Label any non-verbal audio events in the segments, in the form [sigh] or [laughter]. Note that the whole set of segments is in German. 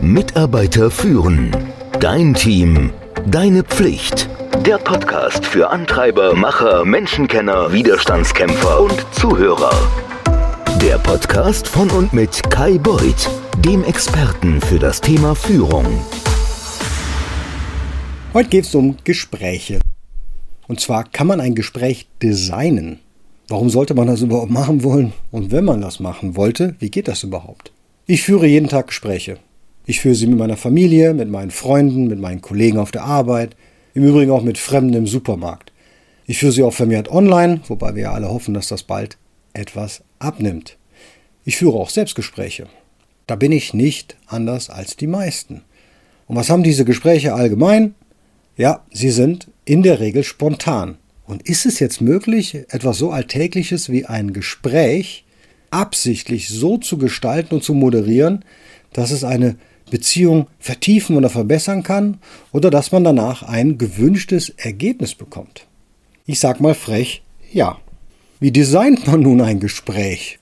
Mitarbeiter führen. Dein Team. Deine Pflicht. Der Podcast für Antreiber, Macher, Menschenkenner, Widerstandskämpfer und Zuhörer. Der Podcast von und mit Kai Beuth, dem Experten für das Thema Führung. Heute geht es um Gespräche. Und zwar kann man ein Gespräch designen. Warum sollte man das überhaupt machen wollen? Und wenn man das machen wollte, wie geht das überhaupt? Ich führe jeden Tag Gespräche. Ich führe sie mit meiner Familie, mit meinen Freunden, mit meinen Kollegen auf der Arbeit, im Übrigen auch mit Fremden im Supermarkt. Ich führe sie auch vermehrt online, wobei wir ja alle hoffen, dass das bald etwas abnimmt. Ich führe auch Selbstgespräche. Da bin ich nicht anders als die meisten. Und was haben diese Gespräche allgemein? Ja, sie sind in der Regel spontan. Und ist es jetzt möglich, etwas so Alltägliches wie ein Gespräch absichtlich so zu gestalten und zu moderieren, dass es eine Beziehung vertiefen oder verbessern kann oder dass man danach ein gewünschtes Ergebnis bekommt? Ich sag mal frech, ja. Wie designt man nun ein Gespräch?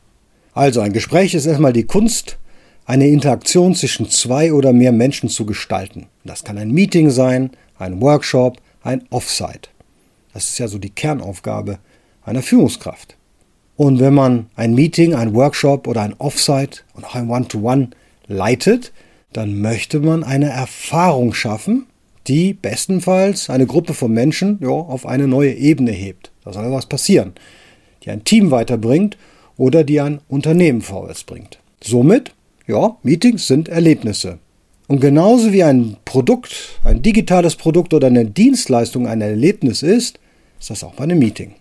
Also ein Gespräch ist erstmal die Kunst, eine Interaktion zwischen zwei oder mehr Menschen zu gestalten. Das kann ein Meeting sein, ein Workshop, ein Offsite. Das ist ja so die Kernaufgabe einer Führungskraft. Und wenn man ein Meeting, ein Workshop oder ein Offsite und auch ein One-to-One -One leitet, dann möchte man eine Erfahrung schaffen, die bestenfalls eine Gruppe von Menschen ja, auf eine neue Ebene hebt. Da soll was passieren, die ein Team weiterbringt oder die ein Unternehmen vorwärts bringt. Somit, ja, Meetings sind Erlebnisse. Und genauso wie ein Produkt, ein digitales Produkt oder eine Dienstleistung ein Erlebnis ist, ist das auch bei einem Meeting.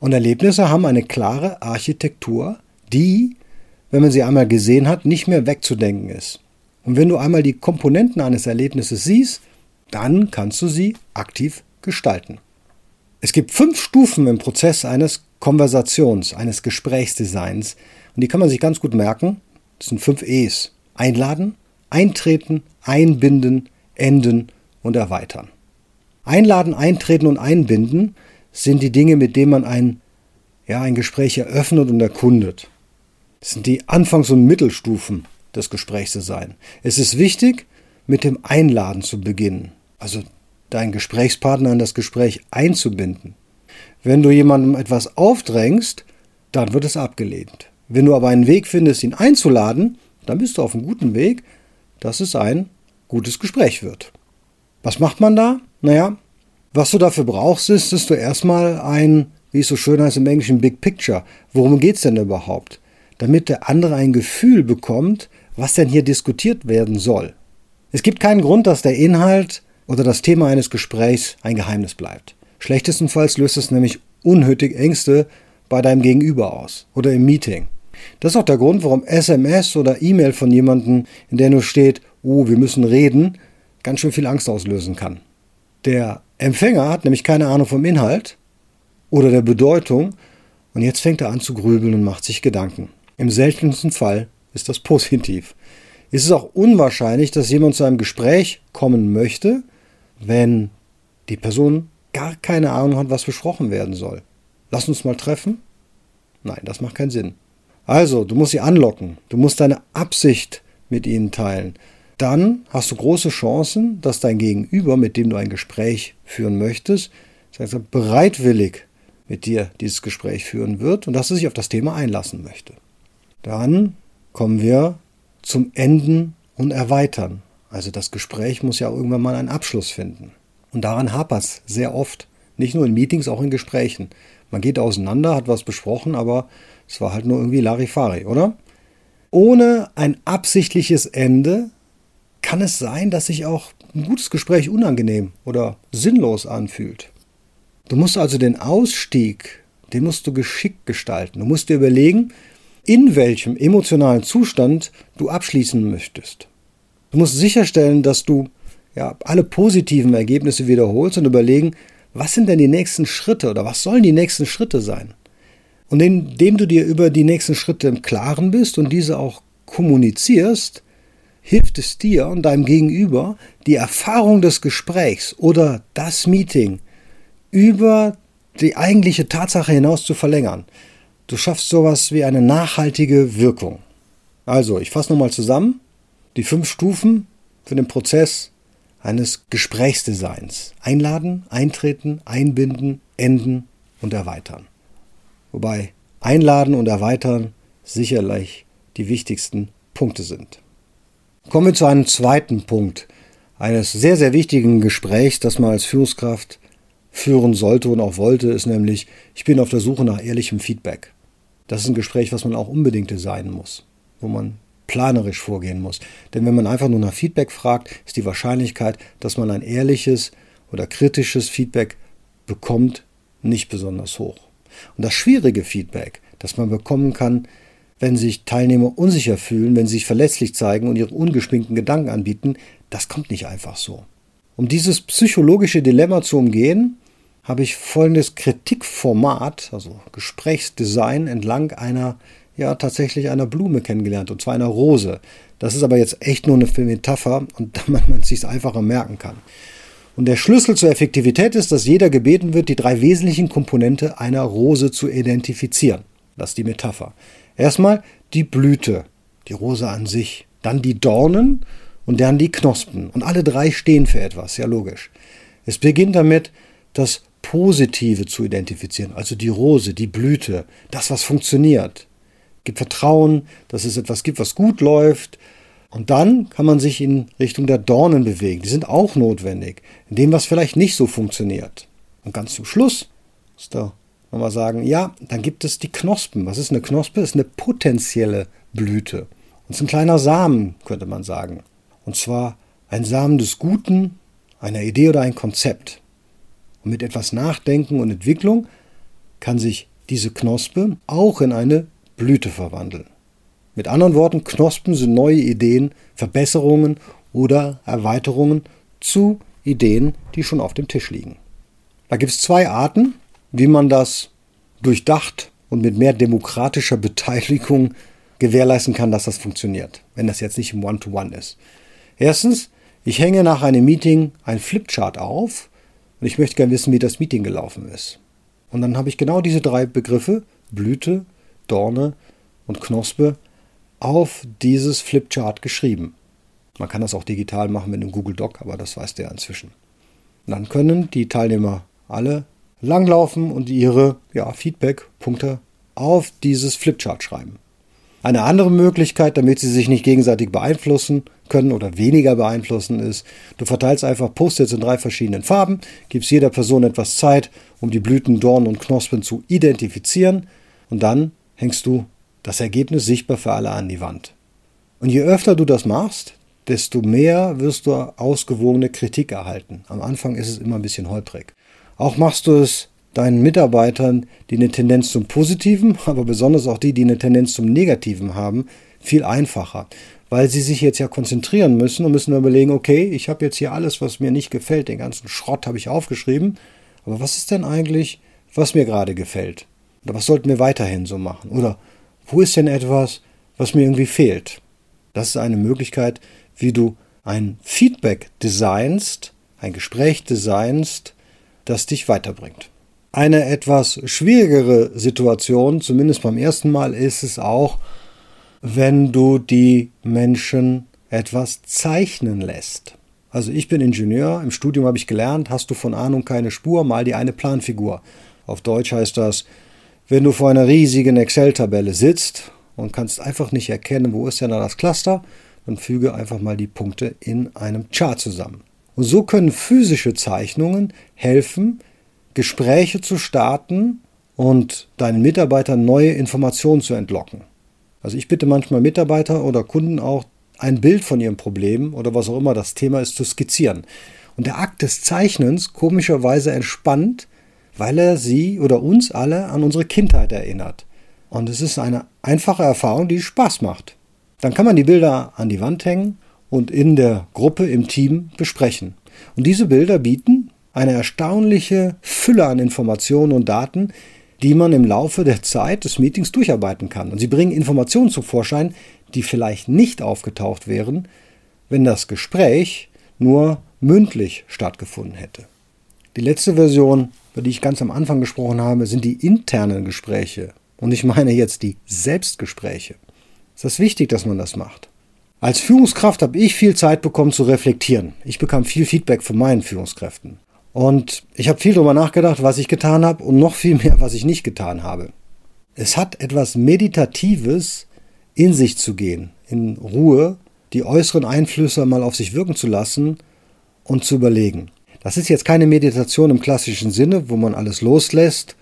Und Erlebnisse haben eine klare Architektur, die, wenn man sie einmal gesehen hat, nicht mehr wegzudenken ist. Und wenn du einmal die Komponenten eines Erlebnisses siehst, dann kannst du sie aktiv gestalten. Es gibt fünf Stufen im Prozess eines Konversations, eines Gesprächsdesigns. Und die kann man sich ganz gut merken. Das sind fünf E's. Einladen, eintreten, einbinden, enden und erweitern. Einladen, eintreten und einbinden sind die Dinge, mit denen man ein, ja, ein Gespräch eröffnet und erkundet. Das sind die Anfangs- und Mittelstufen des Gesprächs zu sein. Es ist wichtig, mit dem Einladen zu beginnen, also deinen Gesprächspartner in das Gespräch einzubinden. Wenn du jemandem etwas aufdrängst, dann wird es abgelehnt. Wenn du aber einen Weg findest, ihn einzuladen, dann bist du auf einem guten Weg, dass es ein gutes Gespräch wird. Was macht man da? Naja, was du dafür brauchst, ist, dass du erstmal ein, wie es so schön heißt im Englischen, Big Picture. Worum geht es denn überhaupt? Damit der andere ein Gefühl bekommt, was denn hier diskutiert werden soll. Es gibt keinen Grund, dass der Inhalt oder das Thema eines Gesprächs ein Geheimnis bleibt. Schlechtestenfalls löst es nämlich unnötig Ängste bei deinem Gegenüber aus oder im Meeting. Das ist auch der Grund, warum SMS oder E-Mail von jemandem, in der nur steht, oh, wir müssen reden, ganz schön viel Angst auslösen kann. Der Empfänger hat nämlich keine Ahnung vom Inhalt oder der Bedeutung und jetzt fängt er an zu grübeln und macht sich Gedanken. Im seltensten Fall ist das positiv. Es ist auch unwahrscheinlich, dass jemand zu einem Gespräch kommen möchte, wenn die Person gar keine Ahnung hat, was besprochen werden soll. Lass uns mal treffen? Nein, das macht keinen Sinn. Also, du musst sie anlocken. Du musst deine Absicht mit ihnen teilen. Dann hast du große Chancen, dass dein Gegenüber, mit dem du ein Gespräch führen möchtest, bereitwillig mit dir dieses Gespräch führen wird und dass er sich auf das Thema einlassen möchte. Dann kommen wir zum Enden und Erweitern. Also das Gespräch muss ja irgendwann mal einen Abschluss finden. Und daran hapert es sehr oft. Nicht nur in Meetings, auch in Gesprächen. Man geht auseinander, hat was besprochen, aber es war halt nur irgendwie Larifari, oder? Ohne ein absichtliches Ende kann es sein, dass sich auch ein gutes Gespräch unangenehm oder sinnlos anfühlt. Du musst also den Ausstieg, den musst du geschickt gestalten. Du musst dir überlegen, in welchem emotionalen Zustand du abschließen möchtest. Du musst sicherstellen, dass du ja, alle positiven Ergebnisse wiederholst und überlegen, was sind denn die nächsten Schritte oder was sollen die nächsten Schritte sein? Und indem du dir über die nächsten Schritte im Klaren bist und diese auch kommunizierst, hilft es dir und deinem Gegenüber, die Erfahrung des Gesprächs oder das Meeting über die eigentliche Tatsache hinaus zu verlängern. Du schaffst sowas wie eine nachhaltige Wirkung. Also, ich fasse nochmal zusammen. die fünf Stufen für den Prozess eines Gesprächsdesigns. Einladen, eintreten, einbinden, enden und erweitern. Wobei einladen und erweitern sicherlich die wichtigsten Punkte sind. Kommen wir zu einem zweiten Punkt eines sehr, sehr wichtigen Gesprächs, das man als Führungskraft führen sollte und auch wollte, ist nämlich, ich bin auf der Suche nach ehrlichem Feedback. Das ist ein Gespräch, was man auch unbedingt designen muss, wo man planerisch vorgehen muss. Denn wenn man einfach nur nach Feedback fragt, ist die Wahrscheinlichkeit, dass man ein ehrliches oder kritisches Feedback bekommt, nicht besonders hoch. Und das schwierige Feedback, das man bekommen kann, wenn sich Teilnehmer unsicher fühlen, wenn sie sich verletzlich zeigen und ihre ungeschminkten Gedanken anbieten, das kommt nicht einfach so. Um dieses psychologische Dilemma zu umgehen, habe ich folgendes Kritikformat, also Gesprächsdesign entlang einer, ja, tatsächlich einer Blume kennengelernt, und zwar einer Rose. Das ist aber jetzt echt nur eine Metapher und [laughs] damit man es sich einfacher merken kann. Und der Schlüssel zur Effektivität ist, dass jeder gebeten wird, die drei wesentlichen Komponente einer Rose zu identifizieren. Das ist die Metapher. Erstmal die Blüte, die Rose an sich, dann die Dornen und dann die Knospen. Und alle drei stehen für etwas, ja logisch. Es beginnt damit, das Positive zu identifizieren, also die Rose, die Blüte, das, was funktioniert. Gibt Vertrauen, dass es etwas gibt, was gut läuft. Und dann kann man sich in Richtung der Dornen bewegen. Die sind auch notwendig, in dem, was vielleicht nicht so funktioniert. Und ganz zum Schluss muss da nochmal sagen, ja, dann gibt es die Knospen. Was ist eine Knospe? Das ist eine potenzielle Blüte. Und es ist ein kleiner Samen, könnte man sagen. Und zwar ein Samen des Guten, einer Idee oder ein Konzept. Und mit etwas Nachdenken und Entwicklung kann sich diese Knospe auch in eine Blüte verwandeln. Mit anderen Worten, Knospen sind neue Ideen, Verbesserungen oder Erweiterungen zu Ideen, die schon auf dem Tisch liegen. Da gibt es zwei Arten, wie man das durchdacht und mit mehr demokratischer Beteiligung gewährleisten kann, dass das funktioniert, wenn das jetzt nicht im One-to-One -One ist. Erstens, ich hänge nach einem Meeting ein Flipchart auf und ich möchte gerne wissen, wie das Meeting gelaufen ist. Und dann habe ich genau diese drei Begriffe, Blüte, Dorne und Knospe, auf dieses Flipchart geschrieben. Man kann das auch digital machen mit einem Google Doc, aber das weiß der inzwischen. Und dann können die Teilnehmer alle langlaufen und ihre ja, Feedback-Punkte auf dieses Flipchart schreiben. Eine andere Möglichkeit, damit sie sich nicht gegenseitig beeinflussen können oder weniger beeinflussen, ist, du verteilst einfach Post-its in drei verschiedenen Farben, gibst jeder Person etwas Zeit, um die Blüten, Dornen und Knospen zu identifizieren und dann hängst du das Ergebnis sichtbar für alle an die Wand. Und je öfter du das machst, desto mehr wirst du ausgewogene Kritik erhalten. Am Anfang ist es immer ein bisschen holprig. Auch machst du es deinen Mitarbeitern, die eine Tendenz zum Positiven, [laughs] aber besonders auch die, die eine Tendenz zum Negativen haben, viel einfacher. Weil sie sich jetzt ja konzentrieren müssen und müssen überlegen, okay, ich habe jetzt hier alles, was mir nicht gefällt, den ganzen Schrott habe ich aufgeschrieben, aber was ist denn eigentlich, was mir gerade gefällt? Oder was sollten wir weiterhin so machen? Oder wo ist denn etwas, was mir irgendwie fehlt? Das ist eine Möglichkeit, wie du ein Feedback designst, ein Gespräch designst, das dich weiterbringt. Eine etwas schwierigere Situation, zumindest beim ersten Mal, ist es auch, wenn du die Menschen etwas zeichnen lässt. Also ich bin Ingenieur, im Studium habe ich gelernt, hast du von Ahnung keine Spur, mal dir eine Planfigur. Auf Deutsch heißt das, wenn du vor einer riesigen Excel-Tabelle sitzt und kannst einfach nicht erkennen, wo ist denn da das Cluster, dann füge einfach mal die Punkte in einem Chart zusammen. Und so können physische Zeichnungen helfen, Gespräche zu starten und deinen Mitarbeitern neue Informationen zu entlocken. Also ich bitte manchmal Mitarbeiter oder Kunden auch, ein Bild von ihrem Problem oder was auch immer das Thema ist, zu skizzieren. Und der Akt des Zeichnens komischerweise entspannt, weil er sie oder uns alle an unsere Kindheit erinnert. Und es ist eine einfache Erfahrung, die Spaß macht. Dann kann man die Bilder an die Wand hängen und in der Gruppe, im Team besprechen. Und diese Bilder bieten eine erstaunliche Fülle an Informationen und Daten, die man im Laufe der Zeit des Meetings durcharbeiten kann. Und sie bringen Informationen zum Vorschein, die vielleicht nicht aufgetaucht wären, wenn das Gespräch nur mündlich stattgefunden hätte. Die letzte Version, über die ich ganz am Anfang gesprochen habe, sind die internen Gespräche. Und ich meine jetzt die Selbstgespräche. Es ist wichtig, dass man das macht. Als Führungskraft habe ich viel Zeit bekommen zu reflektieren. Ich bekam viel Feedback von meinen Führungskräften. Und ich habe viel darüber nachgedacht, was ich getan habe und noch viel mehr, was ich nicht getan habe. Es hat etwas Meditatives, in sich zu gehen, in Ruhe, die äußeren Einflüsse mal auf sich wirken zu lassen und zu überlegen. Das ist jetzt keine Meditation im klassischen Sinne, wo man alles loslässt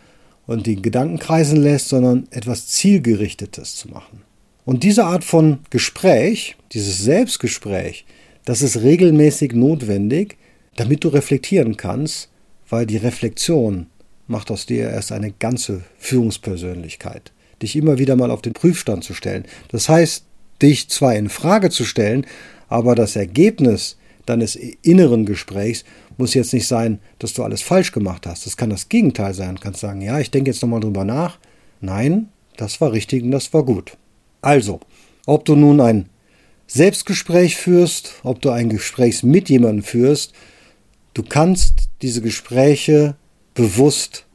und die Gedanken kreisen lässt, sondern etwas Zielgerichtetes zu machen. Und diese Art von Gespräch, dieses Selbstgespräch, das ist regelmäßig notwendig, damit du reflektieren kannst, weil die Reflexion macht aus dir erst eine ganze Führungspersönlichkeit. Dich immer wieder mal auf den Prüfstand zu stellen. Das heißt, dich zwar in Frage zu stellen, aber das Ergebnis deines inneren Gesprächs muss jetzt nicht sein, dass du alles falsch gemacht hast. Das kann das Gegenteil sein. Du kannst sagen, ja, ich denke jetzt nochmal drüber nach. Nein, das war richtig und das war gut. Also, ob du nun ein Selbstgespräch führst, ob du ein Gespräch mit jemandem führst, du kannst diese Gespräche bewusst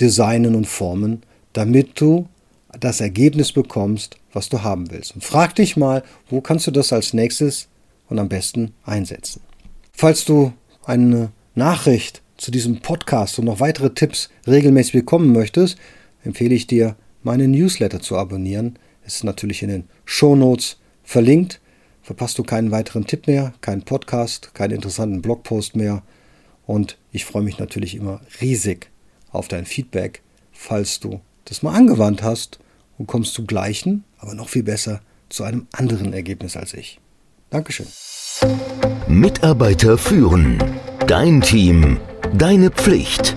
designen und formen, damit du das Ergebnis bekommst, was du haben willst. Und frag dich mal, wo kannst du das als nächstes und am besten einsetzen. Falls du eine Nachricht zu diesem Podcast und noch weitere Tipps regelmäßig bekommen möchtest, empfehle ich dir, meine Newsletter zu abonnieren ist natürlich in den Show Notes verlinkt. Verpasst du keinen weiteren Tipp mehr, keinen Podcast, keinen interessanten Blogpost mehr. Und ich freue mich natürlich immer riesig auf dein Feedback, falls du das mal angewandt hast und kommst zum gleichen, aber noch viel besser zu einem anderen Ergebnis als ich. Dankeschön. Mitarbeiter führen. Dein Team. Deine Pflicht.